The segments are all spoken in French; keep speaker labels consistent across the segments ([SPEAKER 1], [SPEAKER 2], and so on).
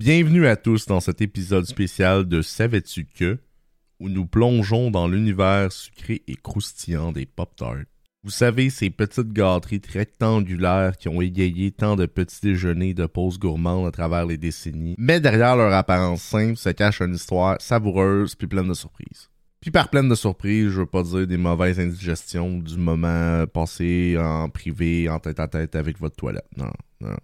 [SPEAKER 1] Bienvenue à tous dans cet épisode spécial de Savais-tu que où nous plongeons dans l'univers sucré et croustillant des Pop-Tarts. Vous savez, ces petites gâteries rectangulaires qui ont égayé tant de petits déjeuners de pauses gourmandes à travers les décennies, mais derrière leur apparence simple se cache une histoire savoureuse puis pleine de surprises. Puis par pleine de surprises, je veux pas dire des mauvaises indigestions du moment passé en privé, en tête à tête avec votre toilette. Non, non.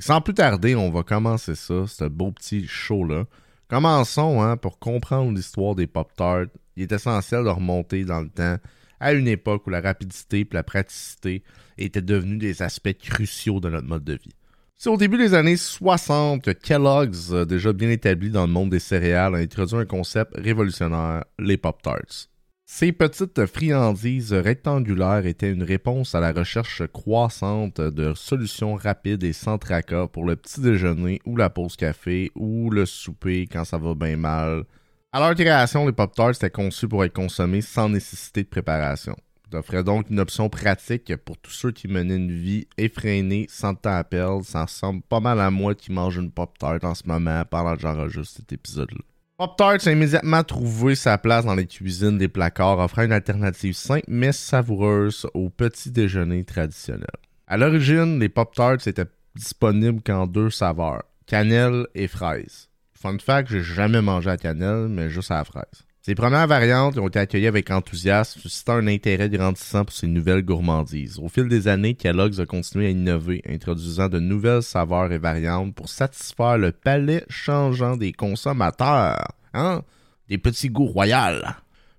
[SPEAKER 1] Sans plus tarder, on va commencer ça, ce beau petit show-là. Commençons, hein, pour comprendre l'histoire des Pop-Tarts. Il est essentiel de remonter dans le temps à une époque où la rapidité et la praticité étaient devenus des aspects cruciaux de notre mode de vie. C'est au début des années 60 que Kellogg's, déjà bien établi dans le monde des céréales, a introduit un concept révolutionnaire, les Pop-Tarts. Ces petites friandises rectangulaires étaient une réponse à la recherche croissante de solutions rapides et sans tracas pour le petit déjeuner ou la pause café ou le souper quand ça va bien mal. À leur création, les Pop-Tarts étaient conçus pour être consommés sans nécessité de préparation. Ils offraient donc une option pratique pour tous ceux qui menaient une vie effrénée, sans temps à perdre. Ça ressemble pas mal à moi qui mange une Pop-Tart en ce moment pendant que j'enregistre cet épisode-là. Pop-Tarts a immédiatement trouvé sa place dans les cuisines des placards, offrant une alternative simple mais savoureuse au petit déjeuner traditionnel. À l'origine, les Pop-Tarts étaient disponibles qu'en deux saveurs, cannelle et fraise. Fun fact, j'ai jamais mangé à cannelle, mais juste à la fraise. Ces premières variantes ont été accueillies avec enthousiasme, suscitant un intérêt grandissant pour ces nouvelles gourmandises. Au fil des années, Kellogg's a continué à innover, introduisant de nouvelles saveurs et variantes pour satisfaire le palais changeant des consommateurs. Hein? Des petits goûts royaux.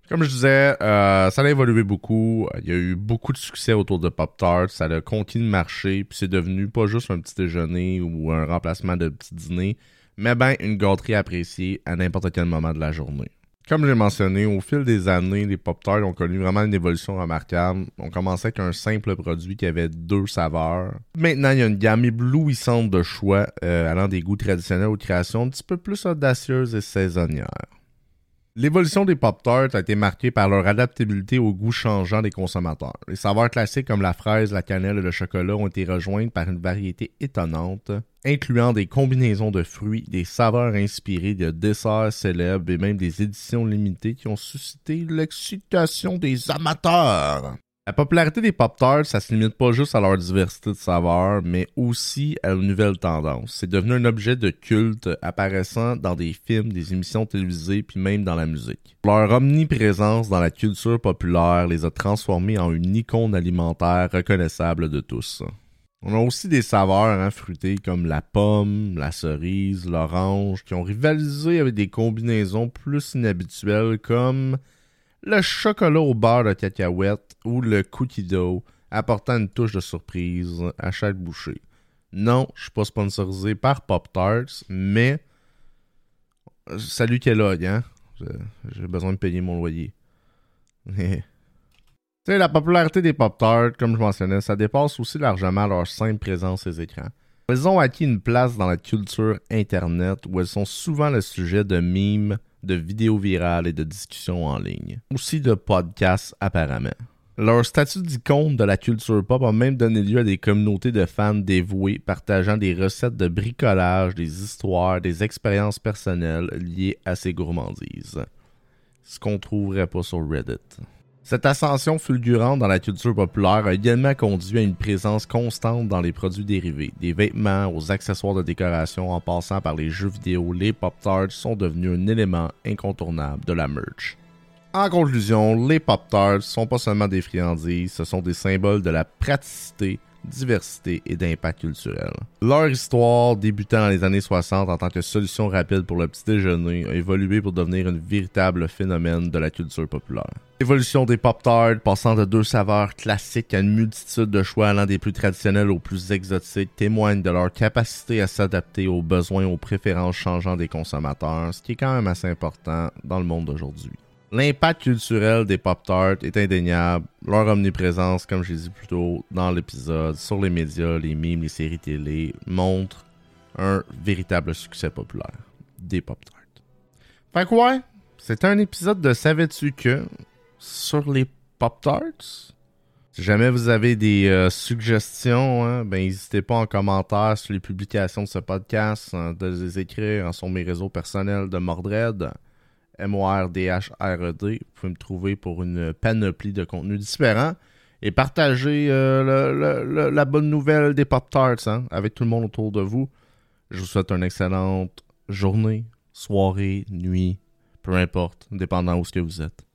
[SPEAKER 1] Comme je disais, euh, ça a évolué beaucoup. Il y a eu beaucoup de succès autour de Pop-Tarts. Ça a continué de marcher. Puis c'est devenu pas juste un petit déjeuner ou un remplacement de petit dîner, mais bien une gâterie appréciée à n'importe quel moment de la journée. Comme j'ai mentionné, au fil des années, les Pop-Tarts ont connu vraiment une évolution remarquable. On commençait avec un simple produit qui avait deux saveurs. Maintenant, il y a une gamme éblouissante de choix euh, allant des goûts traditionnels aux créations un petit peu plus audacieuses et saisonnières. L'évolution des Pop-Tarts a été marquée par leur adaptabilité aux goûts changeants des consommateurs. Les saveurs classiques comme la fraise, la cannelle et le chocolat ont été rejointes par une variété étonnante, incluant des combinaisons de fruits, des saveurs inspirées de desserts célèbres et même des éditions limitées qui ont suscité l'excitation des amateurs. La popularité des Pop-Tarts, ça se limite pas juste à leur diversité de saveurs, mais aussi à une nouvelle tendance. C'est devenu un objet de culte apparaissant dans des films, des émissions télévisées, puis même dans la musique. Leur omniprésence dans la culture populaire les a transformés en une icône alimentaire reconnaissable de tous. On a aussi des saveurs hein, fruitées comme la pomme, la cerise, l'orange, qui ont rivalisé avec des combinaisons plus inhabituelles comme le chocolat au beurre de cacahuète ou le cookie dough, apportant une touche de surprise à chaque bouchée. Non, je suis pas sponsorisé par Pop Tarts, mais salut Kellogg, hein? J'ai besoin de payer mon loyer. Tu sais, la popularité des Pop-Tarts, comme je mentionnais, ça dépasse aussi largement leur simple présence les écrans. Elles ont acquis une place dans la culture Internet où elles sont souvent le sujet de mimes, de vidéos virales et de discussions en ligne. Aussi de podcasts apparemment. Leur statut d'icône de la culture pop a même donné lieu à des communautés de fans dévoués partageant des recettes de bricolage, des histoires, des expériences personnelles liées à ces gourmandises. Ce qu'on trouverait pas sur Reddit. Cette ascension fulgurante dans la culture populaire a également conduit à une présence constante dans les produits dérivés, des vêtements aux accessoires de décoration en passant par les jeux vidéo, les Pop-Tarts sont devenus un élément incontournable de la merch. En conclusion, les Pop-Tarts sont pas seulement des friandises, ce sont des symboles de la praticité, diversité et d'impact culturel. Leur histoire, débutant dans les années 60 en tant que solution rapide pour le petit déjeuner, a évolué pour devenir un véritable phénomène de la culture populaire. L'évolution des Pop-Tarts, passant de deux saveurs classiques à une multitude de choix allant des plus traditionnels aux plus exotiques, témoigne de leur capacité à s'adapter aux besoins, aux préférences changeantes des consommateurs, ce qui est quand même assez important dans le monde d'aujourd'hui. L'impact culturel des Pop-Tarts est indéniable. Leur omniprésence, comme je l'ai dit plus tôt dans l'épisode, sur les médias, les mimes, les séries télé, montre un véritable succès populaire des Pop-Tarts. Fait quoi? c'est un épisode de Savais-tu que sur les Pop-Tarts? Si jamais vous avez des euh, suggestions, hein, ben n'hésitez pas en commentaire sur les publications de ce podcast hein, de les écrire sur mes réseaux personnels de Mordred, M-O-R-D-H-R-E-D. E vous pouvez me trouver pour une panoplie de contenus différents et partager euh, la bonne nouvelle des Pop-Tarts hein, avec tout le monde autour de vous. Je vous souhaite une excellente journée, soirée, nuit, peu importe, dépendant où que vous êtes.